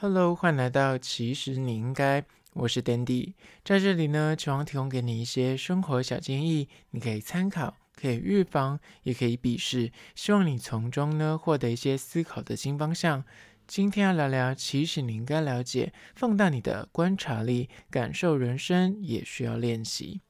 Hello，欢迎来到其实你应该，我是 Dandy，在这里呢，希望提供给你一些生活小建议，你可以参考，可以预防，也可以鄙视，希望你从中呢获得一些思考的新方向。今天要聊聊，其实你应该了解，放大你的观察力，感受人生也需要练习。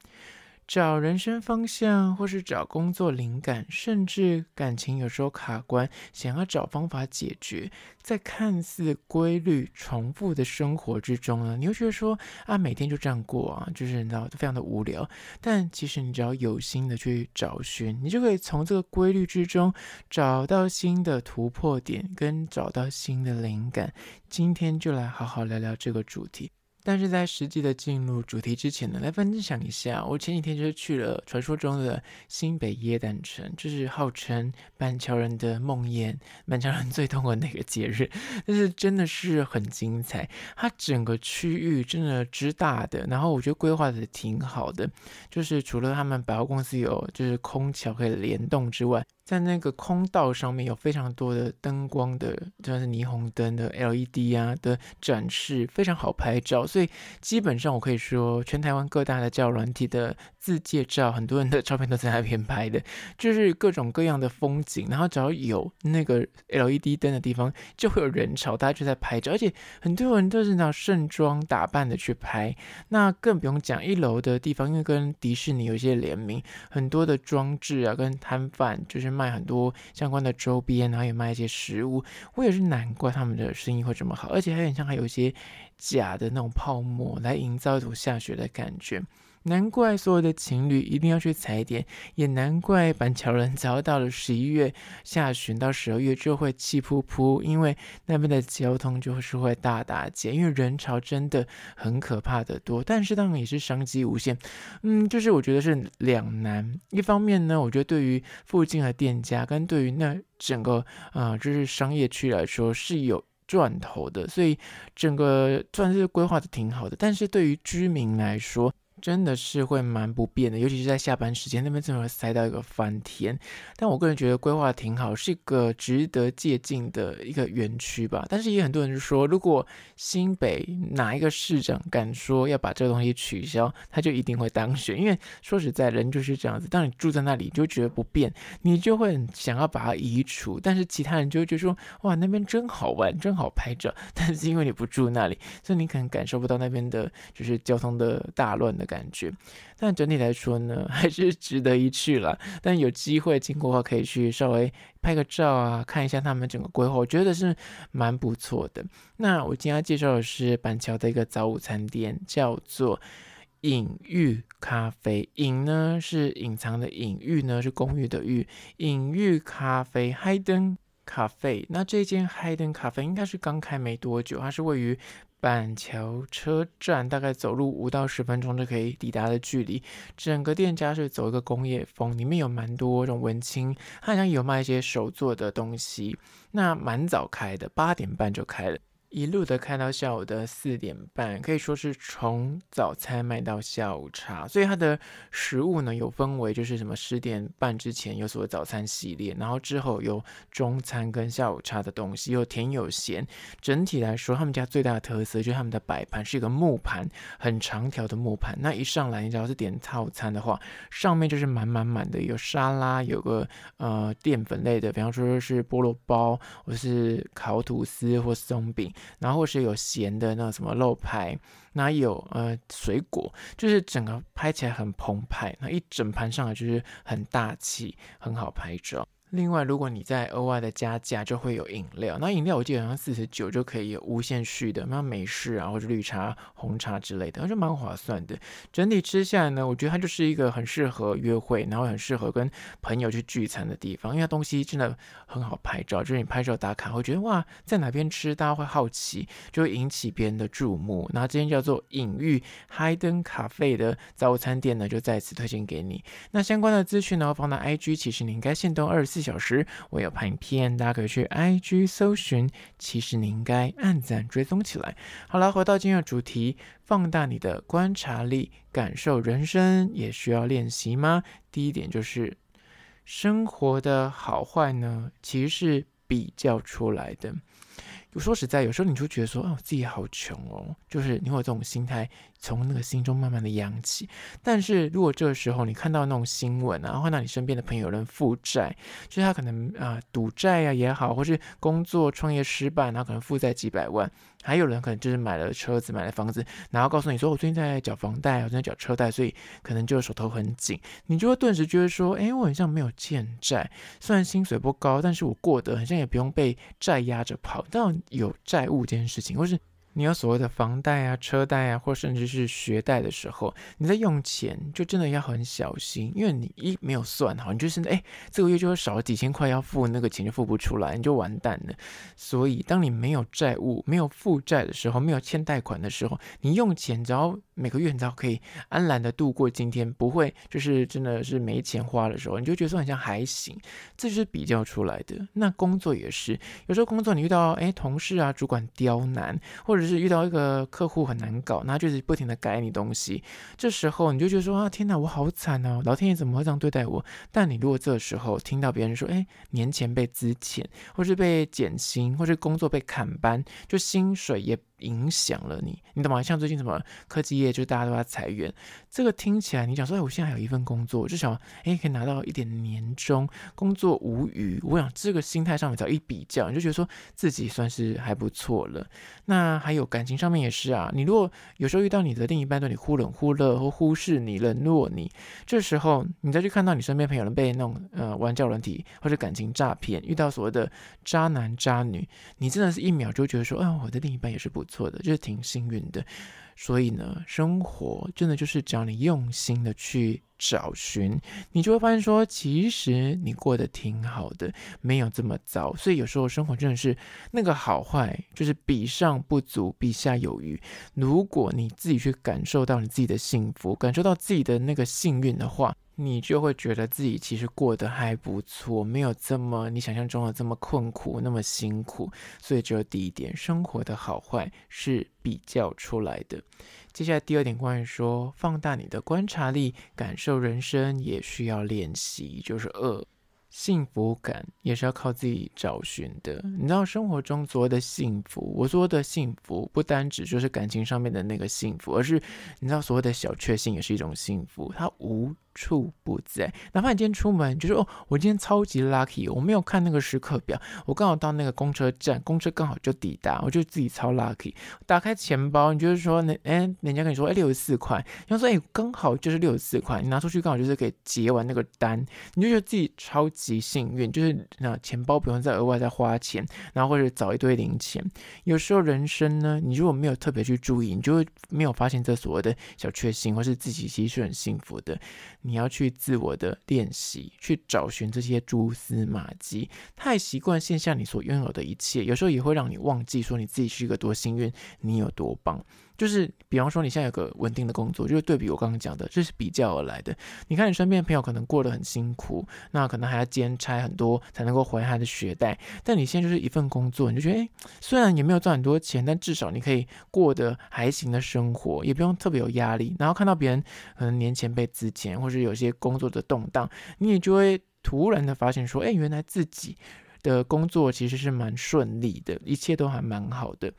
找人生方向，或是找工作灵感，甚至感情有时候卡关，想要找方法解决，在看似规律重复的生活之中呢，你会觉得说啊，每天就这样过啊，就是你知道非常的无聊。但其实你只要有心的去找寻，你就可以从这个规律之中找到新的突破点，跟找到新的灵感。今天就来好好聊聊这个主题。但是在实际的进入主题之前呢，来分享一下，我前几天就是去了传说中的新北耶诞城，就是号称板桥人的梦魇，板桥人最痛的那个节日，但是真的是很精彩，它整个区域真的之大的，然后我觉得规划的挺好的，就是除了他们百货公司有就是空桥可以联动之外。在那个空道上面有非常多的灯光的，就是霓虹灯的 LED 啊的展示，非常好拍照。所以基本上我可以说，全台湾各大的叫软体的自介照，很多人的照片都在那边拍的，就是各种各样的风景。然后只要有那个 LED 灯的地方，就会有人潮，大家就在拍照，而且很多人都是那盛装打扮的去拍。那更不用讲一楼的地方，因为跟迪士尼有一些联名，很多的装置啊，跟摊贩就是。卖很多相关的周边，然后也卖一些食物。我也是难怪他们的生意会这么好，而且还很像还有一些假的那种泡沫来营造一种下雪的感觉。难怪所有的情侣一定要去踩点，也难怪板桥人只要到了十一月下旬到十二月就会气扑扑，因为那边的交通就是会大打劫，因为人潮真的很可怕的多。但是当然也是商机无限，嗯，就是我觉得是两难。一方面呢，我觉得对于附近的店家跟对于那整个啊、就是商业区来说是有赚头的，所以整个算是规划的挺好的。但是对于居民来说，真的是会蛮不便的，尤其是在下班时间，那边正好塞到一个翻天。但我个人觉得规划挺好，是一个值得借鉴的一个园区吧。但是也很多人就说，如果新北哪一个市长敢说要把这个东西取消，他就一定会当选。因为说实在，人就是这样子，当你住在那里，就觉得不便，你就会想要把它移除。但是其他人就会觉得说，哇，那边真好玩，真好拍照。但是因为你不住那里，所以你可能感受不到那边的就是交通的大乱的感觉，但整体来说呢，还是值得一去了。但有机会经过的话，可以去稍微拍个照啊，看一下他们整个规划，我觉得是蛮不错的。那我今天要介绍的是板桥的一个早午餐店，叫做隐喻咖啡。隐呢是隐藏的隐，喻呢是公寓的寓。隐喻咖啡，Hidden Cafe。那这间 Hidden Cafe 应该是刚开没多久，它是位于。板桥车站大概走路五到十分钟就可以抵达的距离，整个店家是走一个工业风，里面有蛮多这种文青，他好像有卖一些手做的东西，那蛮早开的，八点半就开了。一路的开到下午的四点半，可以说是从早餐卖到下午茶，所以它的食物呢有分为就是什么十点半之前有所谓早餐系列，然后之后有中餐跟下午茶的东西，有甜有咸。整体来说，他们家最大的特色就是他们的摆盘是一个木盘，很长条的木盘。那一上来，你只要是点套餐的话，上面就是满满满的，有沙拉，有个呃淀粉类的，比方说是菠萝包，或是烤吐司或松饼。然后或是有咸的那什么肉排，那有呃水果，就是整个拍起来很澎湃，那一整盘上来就是很大气，很好拍照。另外，如果你在额外的加价，就会有饮料。那饮料我记得好像四十九就可以无限续的，那美式啊或者绿茶、红茶之类的，就蛮划算的。整体吃下来呢，我觉得它就是一个很适合约会，然后很适合跟朋友去聚餐的地方，因为它东西真的很好拍照。就是你拍照打卡，会觉得哇，在哪边吃，大家会好奇，就会引起别人的注目。那这间叫做隐喻 Hidden Cafe 的早餐店呢，就在此推荐给你。那相关的资讯呢，放到 IG，其实你应该限动二十四。四小时，我有拍影片，大家可以去 IG 搜寻。其实你应该按赞追踪起来。好了，回到今天的主题，放大你的观察力，感受人生也需要练习吗？第一点就是，生活的好坏呢，其实是比较出来的。说实在，有时候你就觉得说，哦，自己好穷哦，就是你会有这种心态。从那个心中慢慢的扬起，但是如果这个时候你看到那种新闻啊，看到你身边的朋友有人负债，就是他可能啊赌债啊也好，或是工作创业失败，然后可能负债几百万，还有人可能就是买了车子、买了房子，然后告诉你说，我最近在缴房贷，我正在缴车贷，所以可能就手头很紧，你就会顿时觉得说，哎，我好像没有欠债，虽然薪水不高，但是我过得好像也不用被债压着跑，但有债务这件事情，或是。你有所谓的房贷啊、车贷啊，或甚至是学贷的时候，你在用钱就真的要很小心，因为你一没有算好，你就是哎，这个月就会少了几千块要付，那个钱就付不出来，你就完蛋了。所以，当你没有债务、没有负债的时候，没有欠贷款的时候，你用钱只要每个月你知道可以安然的度过今天，不会就是真的是没钱花的时候，你就觉得说好像还行，这就是比较出来的。那工作也是，有时候工作你遇到哎同事啊、主管刁难，或者是遇到一个客户很难搞，那就是不停的改你东西，这时候你就觉得说啊，天哪，我好惨哦，老天爷怎么会这样对待我？但你如果这时候听到别人说，哎，年前被资遣，或是被减薪，或是工作被砍班，就薪水也。影响了你，你懂吗？像最近什么科技业，就大家都在裁员，这个听起来你讲说，哎，我现在还有一份工作，至少哎可以拿到一点年终，工作无虞。我想这个心态上面只要一比较，你就觉得说自己算是还不错了。那还有感情上面也是啊，你如果有时候遇到你的另一半对你忽冷忽热或忽视你、冷落你，这时候你再去看到你身边朋友人被那种呃玩交友软体或者感情诈骗，遇到所谓的渣男渣女，你真的是一秒就觉得说，哎，我的另一半也是不。错的，就是挺幸运的，所以呢，生活真的就是只要你用心的去找寻，你就会发现说，其实你过得挺好的，没有这么糟。所以有时候生活真的是那个好坏，就是比上不足，比下有余。如果你自己去感受到你自己的幸福，感受到自己的那个幸运的话。你就会觉得自己其实过得还不错，没有这么你想象中的这么困苦，那么辛苦。所以，只有第一点，生活的好坏是比较出来的。接下来第二点，关于说放大你的观察力，感受人生也需要练习，就是二。幸福感也是要靠自己找寻的。你知道生活中所谓的幸福，我说的幸福不单指就是感情上面的那个幸福，而是你知道所谓的小确幸也是一种幸福，它无处不在。哪怕你今天出门，就是哦，我今天超级 lucky，我没有看那个时刻表，我刚好到那个公车站，公车刚好就抵达，我就自己超 lucky。打开钱包，你就是说，那哎，人家跟你说，哎，六十四块，你要说，哎，刚好就是六十四块，你拿出去刚好就是可以结完那个单，你就觉得自己超级幸运，就是那钱包不用再额外再花钱，然后或者找一堆零钱。有时候人生呢，你如果没有特别去注意，你就会没有发现这所谓的小确幸，或是自己其实是很幸福的。你要去自我的练习，去找寻这些蛛丝马迹。太习惯线下你所拥有的一切，有时候也会让你忘记说你自己是一个多幸运，你有多棒。就是比方说，你现在有个稳定的工作，就是对比我刚刚讲的，这是比较而来的。你看你身边的朋友可能过得很辛苦，那可能还要兼差很多才能够还他的学贷。但你现在就是一份工作，你就觉得，诶，虽然也没有赚很多钱，但至少你可以过得还行的生活，也不用特别有压力。然后看到别人可能年前被资遣，或者有些工作的动荡，你也就会突然的发现说，诶，原来自己的工作其实是蛮顺利的，一切都还蛮好的。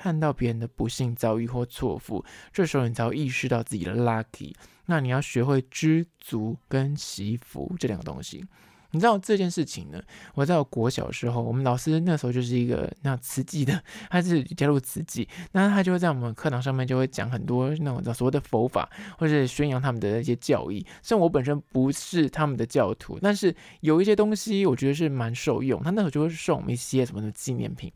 看到别人的不幸遭遇或错付，这时候你才会意识到自己的 lucky。那你要学会知足跟惜福这两个东西。你知道这件事情呢？我在我国小的时候，我们老师那时候就是一个那慈济的，他是加入慈济，那他就会在我们课堂上面就会讲很多那种所谓的佛法，或者宣扬他们的一些教义。虽然我本身不是他们的教徒，但是有一些东西我觉得是蛮受用。他那时候就会送我们一些什么的纪念品。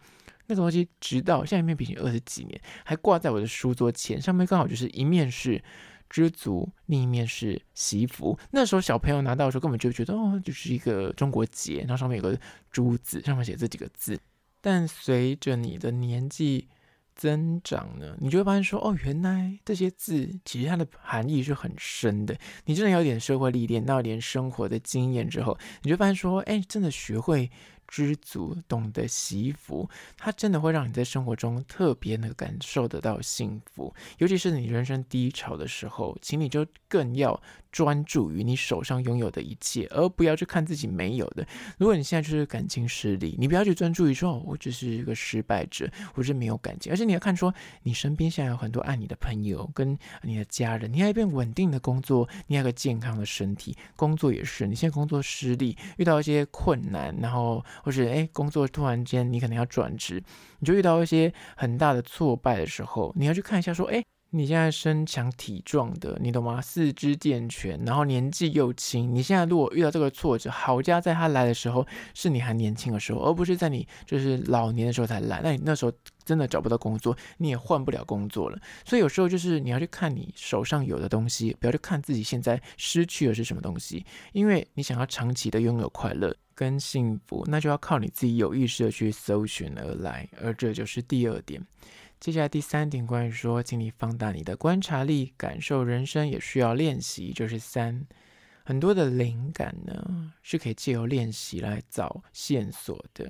那个东西直到现在，面比二十几年，还挂在我的书桌前，上面刚好就是一面是知足，另一面是惜福。那时候小朋友拿到的时候，根本就觉得哦，就是一个中国结，然后上面有个珠子，上面写这几个字。但随着你的年纪增长呢，你就会发现说，哦，原来这些字其实它的含义是很深的。你真的有点社会历练，到一点生活的经验之后，你就发现说，哎，真的学会。知足，懂得惜福，它真的会让你在生活中特别能感受得到幸福。尤其是你人生低潮的时候，请你就更要专注于你手上拥有的一切，而不要去看自己没有的。如果你现在就是感情失利，你不要去专注于说，哦，我只是一个失败者，我是没有感情，而是你要看说，你身边现在有很多爱你的朋友跟你的家人，你还有一份稳定的工作，你还有个健康的身体，工作也是，你现在工作失利，遇到一些困难，然后或者哎，工作突然间你可能要转职，你就遇到一些很大的挫败的时候，你要去看一下说，哎。你现在身强体壮的，你懂吗？四肢健全，然后年纪又轻。你现在如果遇到这个挫折，好家在他来的时候是你还年轻的时候，而不是在你就是老年的时候才来。那你那时候真的找不到工作，你也换不了工作了。所以有时候就是你要去看你手上有的东西，不要去看自己现在失去的是什么东西。因为你想要长期的拥有快乐跟幸福，那就要靠你自己有意识的去搜寻而来。而这就是第二点。接下来第三点，关于说，请你放大你的观察力，感受人生也需要练习。就是三，很多的灵感呢，是可以借由练习来找线索的。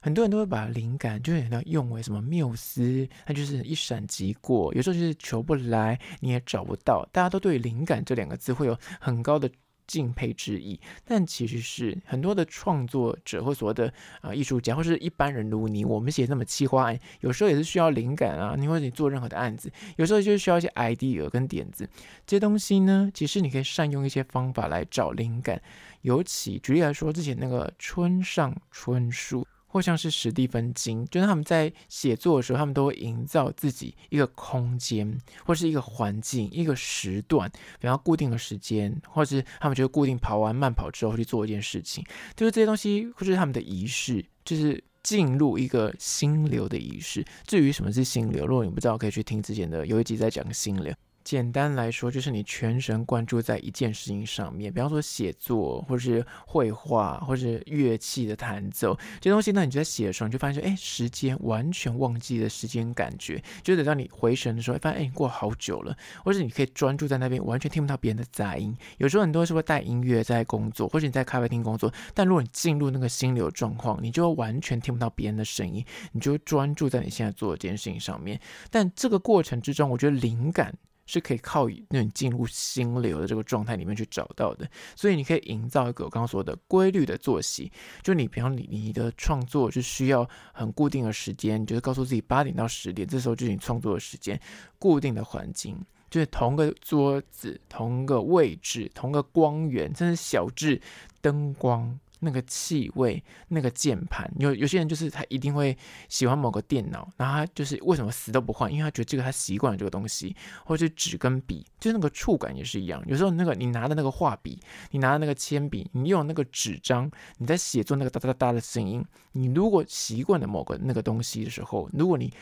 很多人都会把灵感就很用为什么缪斯，它就是一闪即过，有时候就是求不来，你也找不到。大家都对灵感这两个字会有很高的。敬佩之意，但其实是很多的创作者或所谓的啊、艺术家，或是一般人如你，我们写那么企划案，有时候也是需要灵感啊。你或者你做任何的案子，有时候就是需要一些 idea 跟点子，这些东西呢，其实你可以善用一些方法来找灵感。尤其举例来说，之前那个村上春树。或像是史蒂芬金，就是他们在写作的时候，他们都会营造自己一个空间，或是一个环境，一个时段，比方固定的时间，或是他们就固定跑完慢跑之后去做一件事情，就是这些东西，或是他们的仪式，就是进入一个心流的仪式。至于什么是心流，如果你不知道，可以去听之前的有一集在讲心流。简单来说，就是你全神贯注在一件事情上面，比方说写作，或是绘画，或是乐器的弹奏这些东西。那你就在写的时候，你就发现说，哎，时间完全忘记了时间感觉，就等到你回神的时候，发现哎，过好久了。或者你可以专注在那边，完全听不到别人的杂音。有时候很多是会带音乐在工作，或者你在咖啡厅工作，但如果你进入那个心流状况，你就会完全听不到别人的声音，你就专注在你现在做的这件事情上面。但这个过程之中，我觉得灵感。是可以靠那种进入心流的这个状态里面去找到的，所以你可以营造一个我刚刚说的规律的作息。就你，比方你你的创作是需要很固定的时间，你就是告诉自己八点到十点，这时候就是你创作的时间。固定的环境，就是同个桌子、同个位置、同个光源，甚至小至灯光。那个气味，那个键盘，有有些人就是他一定会喜欢某个电脑，然后他就是为什么死都不换，因为他觉得这个他习惯了这个东西，或者是纸跟笔，就那个触感也是一样。有时候那个你拿的那个画笔，你拿的那个铅笔，你用那个纸张，你在写作那个哒哒哒的声音，你如果习惯了某个那个东西的时候，如果你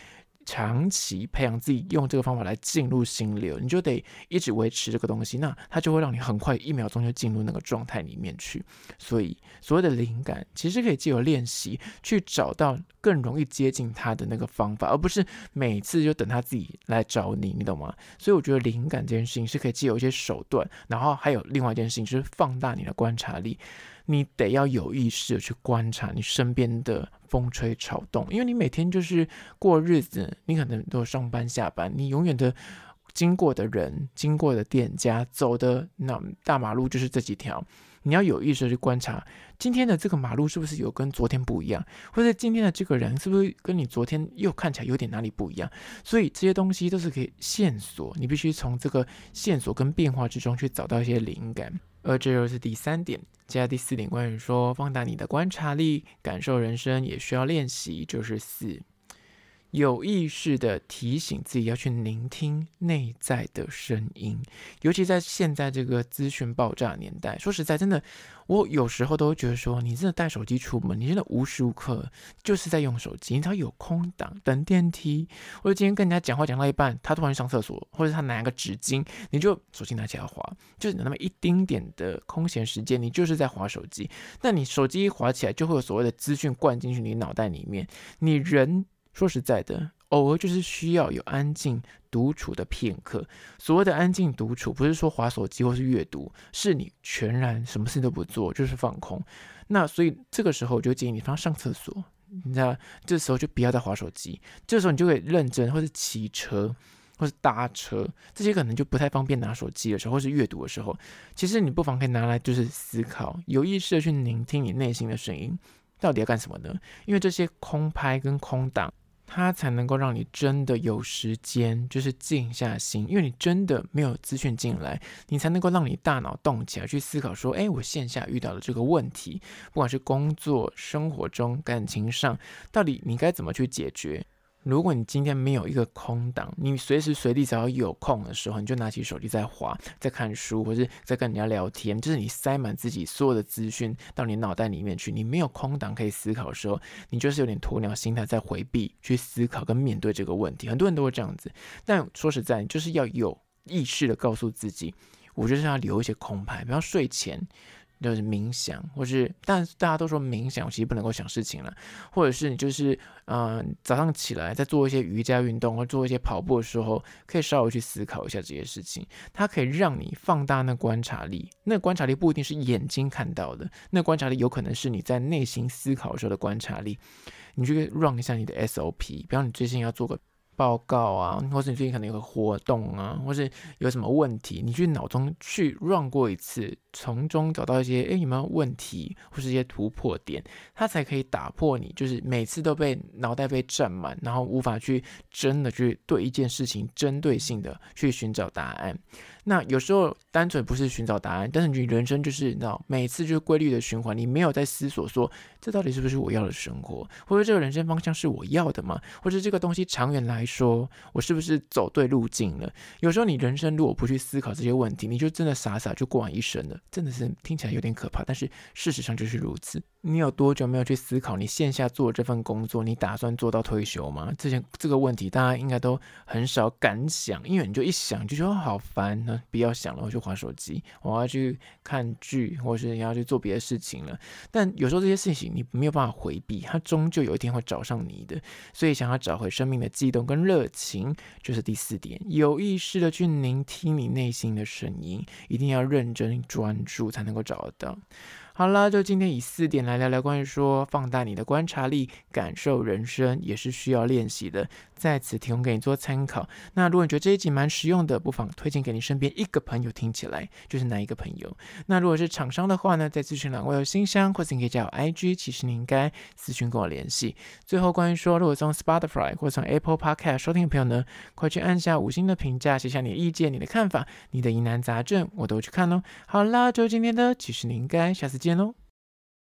长期培养自己用这个方法来进入心流，你就得一直维持这个东西，那它就会让你很快一秒钟就进入那个状态里面去。所以所谓的灵感，其实可以借由练习去找到更容易接近它的那个方法，而不是每次就等它自己来找你，你懂吗？所以我觉得灵感这件事情是可以借由一些手段，然后还有另外一件事情就是放大你的观察力。你得要有意识的去观察你身边的风吹草动，因为你每天就是过日子，你可能都上班下班，你永远的经过的人、经过的店家、走的那大马路就是这几条，你要有意识的去观察今天的这个马路是不是有跟昨天不一样，或者今天的这个人是不是跟你昨天又看起来有点哪里不一样，所以这些东西都是可以线索，你必须从这个线索跟变化之中去找到一些灵感。而这又是第三点，接下来第四点，关于说放大你的观察力，感受人生也需要练习，就是四。有意识地提醒自己要去聆听内在的声音，尤其在现在这个资讯爆炸年代。说实在，真的，我有时候都会觉得说，你真的带手机出门，你真的无时无刻就是在用手机。你只要有空档等电梯，或者今天跟人家讲话讲到一半，他突然上厕所，或者他拿个纸巾，你就手机拿起来滑，就是有那么一丁点的空闲时间，你就是在划手机。那你手机一划起来，就会有所谓的资讯灌进去你脑袋里面，你人。说实在的，偶尔就是需要有安静独处的片刻。所谓的安静独处，不是说滑手机或是阅读，是你全然什么事都不做，就是放空。那所以这个时候我就建议你放上厕所，你知道，这时候就不要再滑手机，这时候你就可以认真，或是骑车，或是搭车，这些可能就不太方便拿手机的时候，或是阅读的时候，其实你不妨可以拿来就是思考，有意识的去聆听你内心的声音，到底要干什么呢？因为这些空拍跟空档。它才能够让你真的有时间，就是静下心，因为你真的没有资讯进来，你才能够让你大脑动起来去思考，说，诶，我线下遇到的这个问题，不管是工作、生活中、感情上，到底你该怎么去解决？如果你今天没有一个空档，你随时随地只要有空的时候，你就拿起手机在滑，在看书，或者在跟人家聊天，就是你塞满自己所有的资讯到你脑袋里面去，你没有空档可以思考的时候，你就是有点鸵鸟心态在回避去思考跟面对这个问题。很多人都会这样子，但说实在，就是要有意识的告诉自己，我就是要留一些空白，比方睡前。就是冥想，或是，但大家都说冥想其实不能够想事情了，或者是你就是，嗯、早上起来在做一些瑜伽运动或做一些跑步的时候，可以稍微去思考一下这些事情，它可以让你放大那观察力。那观察力不一定是眼睛看到的，那观察力有可能是你在内心思考的时候的观察力。你就可以 run 一下你的 SOP，比方你最近要做个。报告啊，或是你最近可能有个活动啊，或是有什么问题，你去脑中去 run 过一次，从中找到一些诶有没有问题，或是一些突破点，它才可以打破你就是每次都被脑袋被占满，然后无法去真的去对一件事情针对性的去寻找答案。那有时候单纯不是寻找答案，但是你人生就是你知道，每次就是规律的循环，你没有在思索说这到底是不是我要的生活，或者这个人生方向是我要的吗？或者这个东西长远来说，我是不是走对路径了？有时候你人生如果不去思考这些问题，你就真的傻傻就过完一生了，真的是听起来有点可怕，但是事实上就是如此。你有多久没有去思考你线下做这份工作，你打算做到退休吗？这些这个问题大家应该都很少敢想，因为你就一想就觉得好烦呢。不要想了，我去划手机，我要去看剧，或是你要去做别的事情了。但有时候这些事情你没有办法回避，它终究有一天会找上你的。所以想要找回生命的悸动跟热情，就是第四点，有意识的去聆听你内心的声音，一定要认真专注才能够找得到。好啦，就今天以四点来聊聊关于说放大你的观察力，感受人生也是需要练习的，在此提供给你做参考。那如果你觉得这一集蛮实用的，不妨推荐给你身边一个朋友听起来，就是哪一个朋友？那如果是厂商的话呢，在资讯栏我有信箱，或者你可以加我 IG，其实你应该私讯跟我联系。最后关于说，如果从 Spotify 或从 Apple Podcast 收听的朋友呢，快去按下五星的评价，写下你的意见、你的看法、你的疑难杂症，我都去看哦。好啦，就今天的，其实你应该下次见。见喽。